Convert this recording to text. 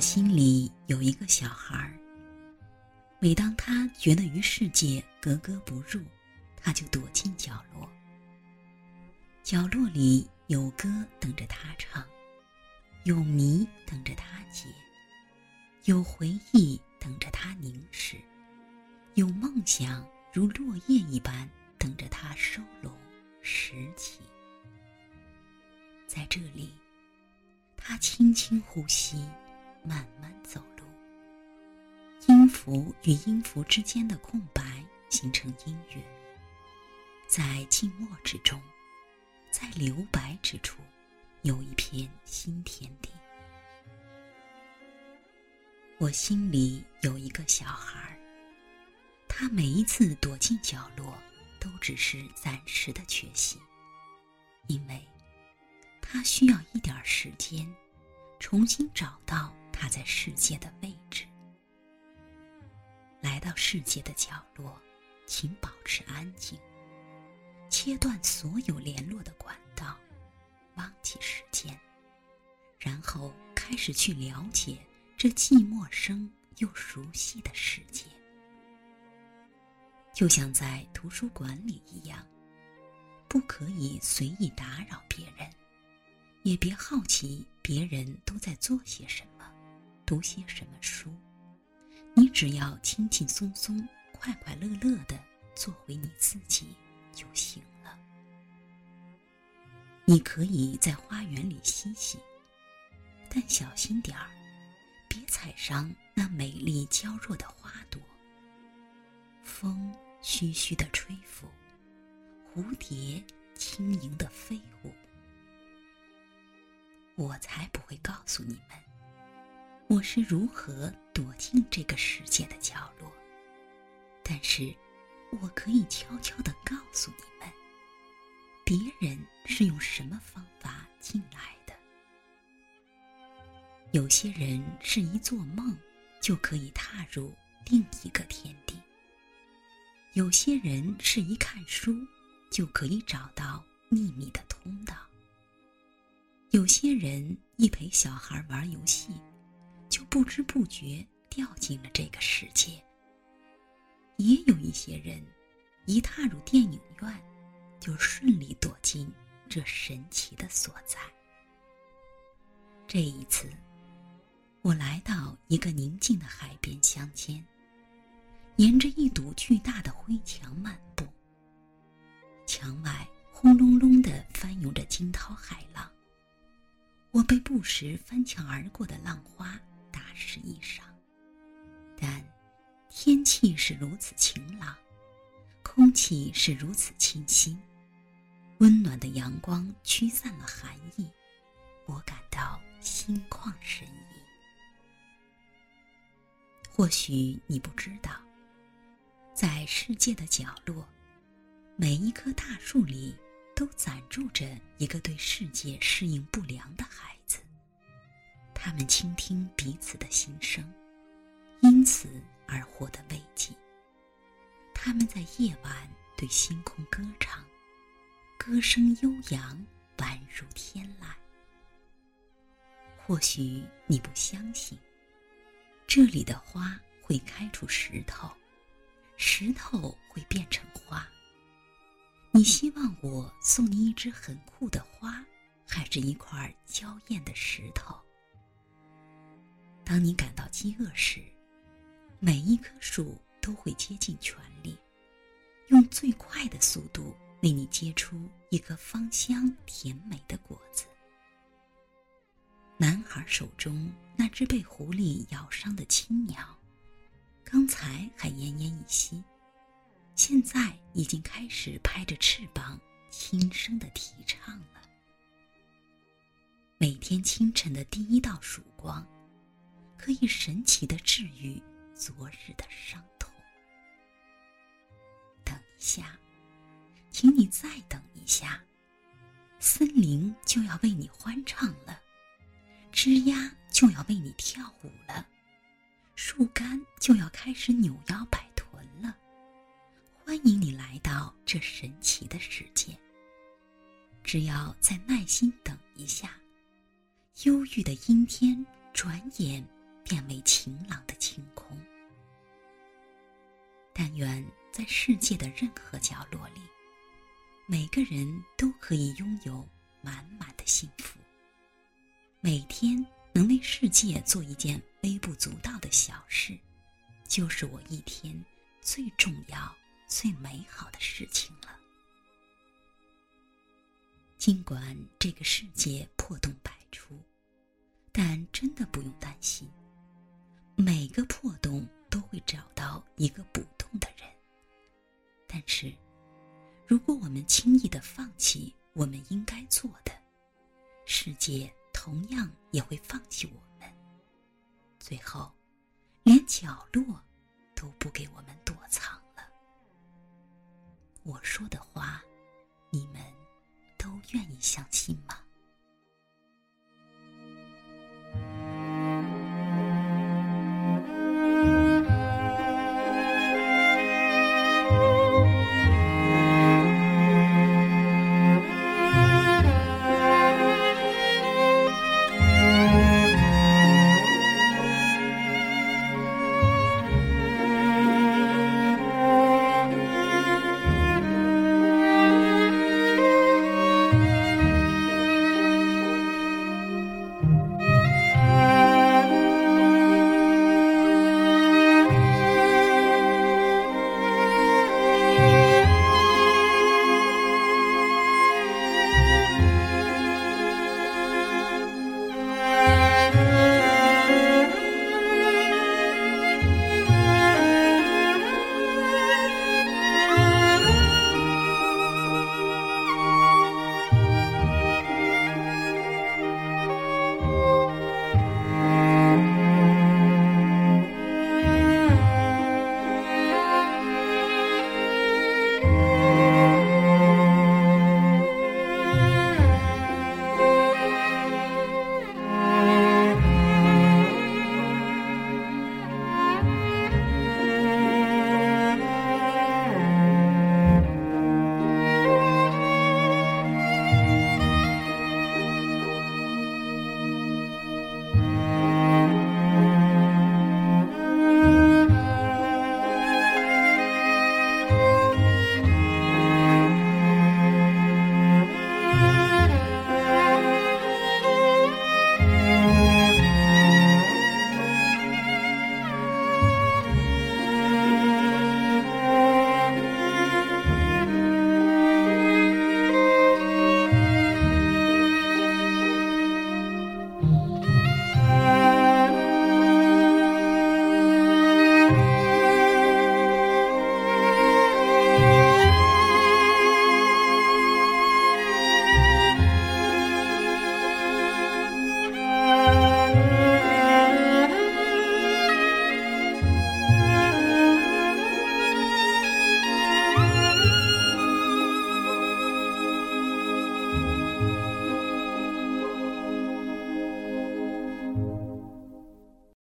心里有一个小孩儿。每当他觉得与世界格格不入，他就躲进角落。角落里有歌等着他唱，有谜等着他解，有回忆等着他凝视，有梦想如落叶一般等着他收拢拾起。在这里，他轻轻呼吸，慢慢走路。音符与音符之间的空白形成音乐，在静默之中，在留白之处，有一片新天地。我心里有一个小孩儿，他每一次躲进角落，都只是暂时的缺席，因为。他需要一点时间，重新找到他在世界的位置。来到世界的角落，请保持安静，切断所有联络的管道，忘记时间，然后开始去了解这既陌生又熟悉的世界，就像在图书馆里一样，不可以随意打扰别人。也别好奇别人都在做些什么，读些什么书，你只要轻轻松松、快快乐乐的做回你自己就行了。你可以在花园里嬉戏，但小心点儿，别踩伤那美丽娇弱的花朵。风徐徐的吹拂，蝴蝶轻盈的飞舞。我才不会告诉你们，我是如何躲进这个世界的角落。但是，我可以悄悄地告诉你们，别人是用什么方法进来的。有些人是一做梦就可以踏入另一个天地；有些人是一看书就可以找到秘密的通道。有些人一陪小孩玩游戏，就不知不觉掉进了这个世界；也有一些人，一踏入电影院，就顺利躲进这神奇的所在。这一次，我来到一个宁静的海边乡间，沿着一堵巨大的灰墙漫步。墙外轰隆隆的翻涌着惊涛骇浪。我被不时翻墙而过的浪花是衣裳，但天气是如此晴朗，空气是如此清新，温暖的阳光驱散了寒意，我感到心旷神怡。或许你不知道，在世界的角落，每一棵大树里。都暂住着一个对世界适应不良的孩子，他们倾听彼此的心声，因此而获得慰藉。他们在夜晚对星空歌唱，歌声悠扬，宛如天籁。或许你不相信，这里的花会开出石头，石头会变成花。你希望我送你一枝很酷的花，还是一块娇艳的石头？当你感到饥饿时，每一棵树都会竭尽全力，用最快的速度为你结出一颗芳香甜美的果子。男孩手中那只被狐狸咬伤的青鸟，刚才还奄奄一息。现在已经开始拍着翅膀，轻声的啼唱了。每天清晨的第一道曙光，可以神奇的治愈昨日的伤痛。等一下，请你再等一下，森林就要为你欢唱了，枝丫就要为你跳舞了，树干就要开始扭腰摆臀了。欢迎你来到这神奇的世界。只要再耐心等一下，忧郁的阴天转眼变为晴朗的晴空。但愿在世界的任何角落里，每个人都可以拥有满满的幸福。每天能为世界做一件微不足道的小事，就是我一天最重要、最美好的事情了。尽管这个世界破洞百出，但真的不用担心，每个破洞都会找到一个补洞的人。但是，如果我们轻易的放弃我们应该做的，世界同样也会放弃我们。最后，连角落都不给我们躲藏了。我说的话，你们。都愿意相信吗？